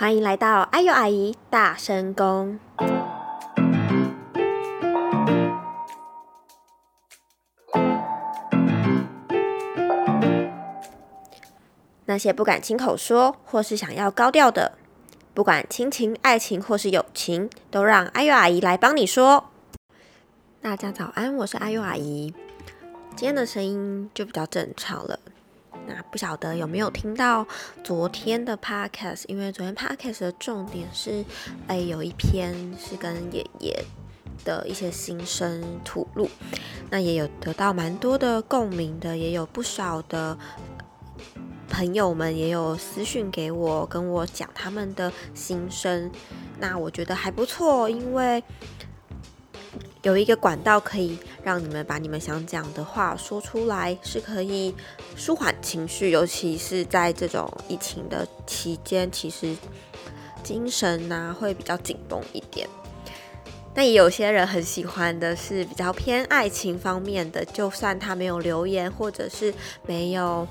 欢迎来到阿尤阿姨大声公。那些不敢亲口说，或是想要高调的，不管亲情、爱情或是友情，都让阿尤阿姨来帮你说。大家早安，我是阿尤阿姨。今天的声音就比较正常了。那不晓得有没有听到昨天的 podcast？因为昨天 podcast 的重点是，哎，有一篇是跟爷爷的一些心声吐露，那也有得到蛮多的共鸣的，也有不少的朋友们也有私讯给我，跟我讲他们的心声。那我觉得还不错，因为。有一个管道可以让你们把你们想讲的话说出来，是可以舒缓情绪，尤其是在这种疫情的期间，其实精神呐会比较紧绷一点。那也有些人很喜欢的是比较偏爱情方面的，就算他没有留言，或者是没有。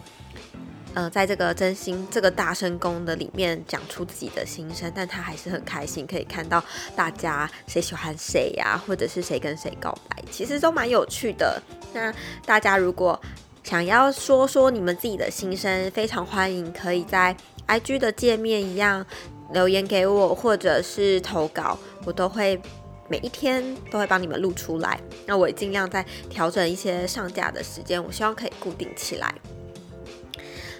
呃，在这个真心这个大声公的里面讲出自己的心声，但他还是很开心，可以看到大家谁喜欢谁呀，或者是谁跟谁告白，其实都蛮有趣的。那大家如果想要说说你们自己的心声，非常欢迎，可以在 IG 的界面一样留言给我，或者是投稿，我都会每一天都会帮你们录出来。那我也尽量在调整一些上架的时间，我希望可以固定起来。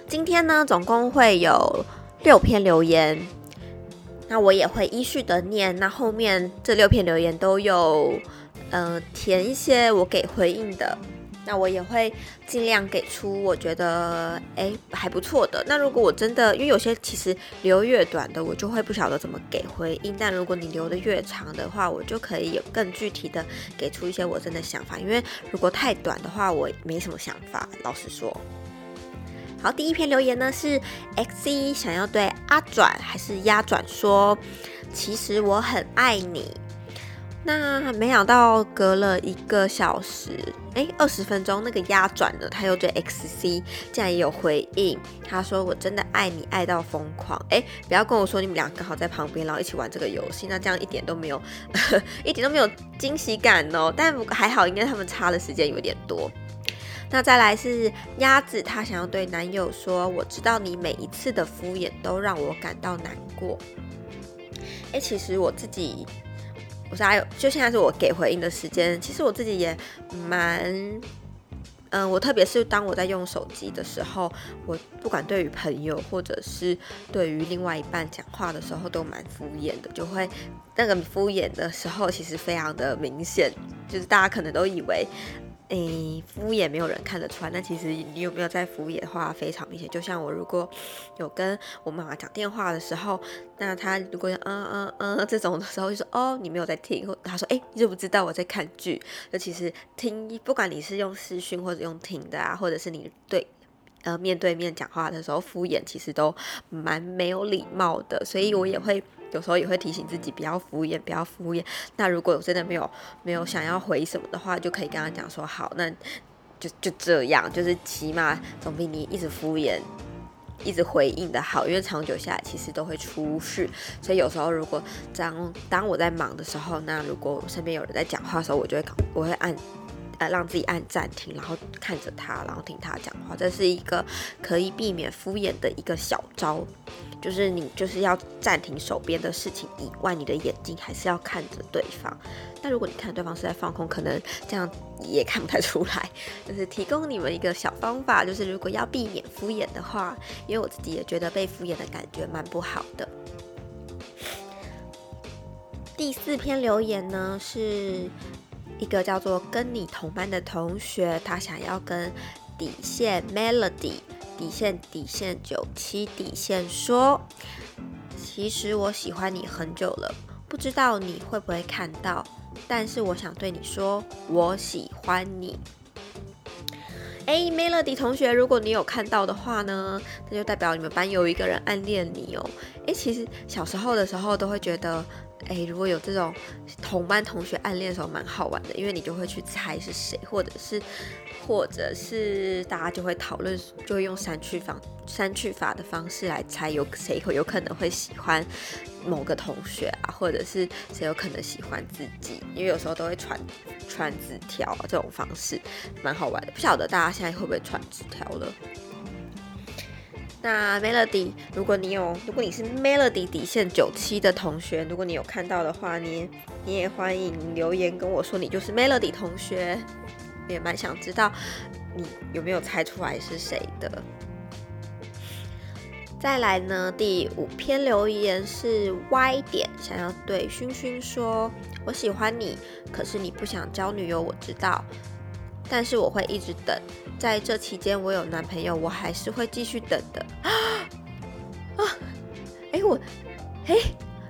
今天呢，总共会有六篇留言，那我也会依序的念。那后面这六篇留言都有，呃，填一些我给回应的。那我也会尽量给出我觉得哎还不错的。那如果我真的，因为有些其实留越短的，我就会不晓得怎么给回应。但如果你留的越长的话，我就可以有更具体的给出一些我真的想法。因为如果太短的话，我没什么想法，老实说。好，第一篇留言呢是 XC 想要对阿转还是鸭转说，其实我很爱你。那没想到隔了一个小时，哎，二十分钟，那个鸭转呢，他又对 XC 竟然也有回应，他说我真的爱你爱到疯狂。哎，不要跟我说你们俩刚好在旁边，然后一起玩这个游戏，那这样一点都没有，一点都没有惊喜感哦。但还好，应该他们差的时间有点多。那再来是鸭子，她想要对男友说：“我知道你每一次的敷衍都让我感到难过。”哎，其实我自己，我是还有，就现在是我给回应的时间。其实我自己也蛮，嗯，我特别是当我在用手机的时候，我不管对于朋友或者是对于另外一半讲话的时候，都蛮敷衍的，就会那个敷衍的时候，其实非常的明显，就是大家可能都以为。诶，敷衍没有人看得出来。那其实你有没有在敷衍的话，非常明显。就像我如果有跟我妈妈讲电话的时候，那她如果嗯嗯嗯这种的时候，就说哦你没有在听，或她说哎你知不知道我在看剧？就其实听，不管你是用视讯或者用听的啊，或者是你对呃面对面讲话的时候敷衍，其实都蛮没有礼貌的。所以我也会。有时候也会提醒自己不要敷衍，不要敷衍。那如果我真的没有没有想要回什么的话，就可以跟他讲说好，那就就这样，就是起码总比你一直敷衍、一直回应的好。因为长久下来其实都会出事。所以有时候如果当当我在忙的时候，那如果身边有人在讲话的时候，我就会我会按呃让自己按暂停，然后看着他，然后听他讲话。这是一个可以避免敷衍的一个小招。就是你就是要暂停手边的事情以外，你的眼睛还是要看着对方。那如果你看对方是在放空，可能这样也看不太出来。就是提供你们一个小方法，就是如果要避免敷衍的话，因为我自己也觉得被敷衍的感觉蛮不好的。第四篇留言呢，是一个叫做跟你同班的同学，他想要跟底线 Melody。底线底线九七底线说，其实我喜欢你很久了，不知道你会不会看到，但是我想对你说，我喜欢你。哎，Melody 同学，如果你有看到的话呢，那就代表你们班有一个人暗恋你哦。哎，其实小时候的时候都会觉得。哎，如果有这种同班同学暗恋的时候，蛮好玩的，因为你就会去猜是谁，或者是或者是大家就会讨论，就会用删去方删去法的方式来猜有谁会有可能会喜欢某个同学啊，或者是谁有可能喜欢自己，因为有时候都会传传纸条啊这种方式，蛮好玩的。不晓得大家现在会不会传纸条了？那 Melody，如果你有，如果你是 Melody 底线九七的同学，如果你有看到的话，你你也欢迎留言跟我说，你就是 Melody 同学，也蛮想知道你有没有猜出来是谁的。再来呢，第五篇留言是 Y 点，想要对勋勋说，我喜欢你，可是你不想交女友，我知道。但是我会一直等，在这期间我有男朋友，我还是会继续等的啊啊！哎我哎，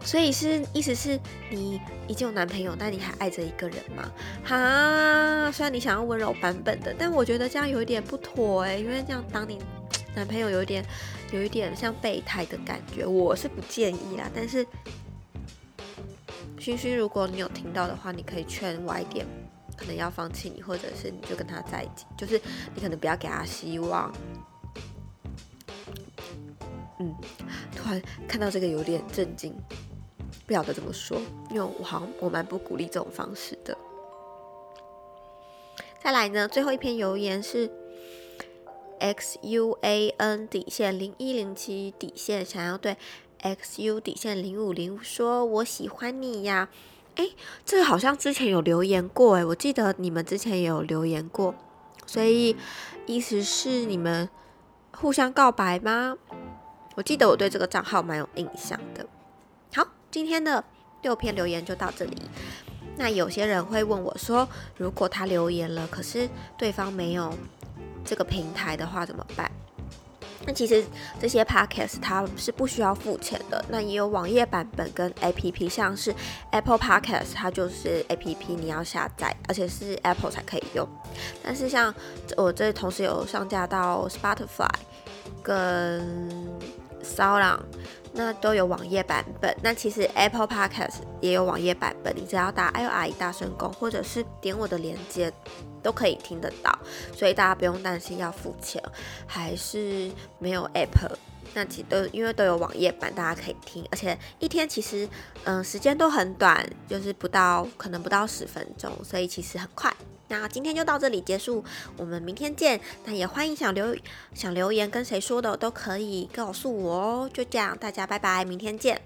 所以是意思是你已经有男朋友，但你还爱着一个人吗？哈，虽然你想要温柔版本的，但我觉得这样有一点不妥哎，因为这样当你男朋友有一点有一点像备胎的感觉，我是不建议啦。但是勋勋，如果你有听到的话，你可以劝歪点。可能要放弃你，或者是你就跟他在一起，就是你可能不要给他希望。嗯，突然看到这个有点震惊，不晓得怎么说，因为我好像我蛮不鼓励这种方式的。再来呢，最后一篇留言是 x u a n 底线零一零七底线，想要对 x u 底线零五零说：“我喜欢你呀。”哎，这个好像之前有留言过哎，我记得你们之前也有留言过，所以意思是你们互相告白吗？我记得我对这个账号蛮有印象的。好，今天的六篇留言就到这里。那有些人会问我说，如果他留言了，可是对方没有这个平台的话怎么办？那其实这些 podcast 它是不需要付钱的，那也有网页版本跟 app，像是 Apple Podcast，它就是 app 你要下载，而且是 Apple 才可以用。但是像我这同时有上架到 Spotify 跟 s o u n 那都有网页版本。那其实 Apple Podcast 也有网页版本，你只要打 I O I 大声公，或者是点我的链接。都可以听得到，所以大家不用担心要付钱，还是没有 Apple，那其实都因为都有网页版，大家可以听，而且一天其实嗯时间都很短，就是不到可能不到十分钟，所以其实很快。那今天就到这里结束，我们明天见。那也欢迎想留想留言跟谁说的都可以告诉我哦。就这样，大家拜拜，明天见。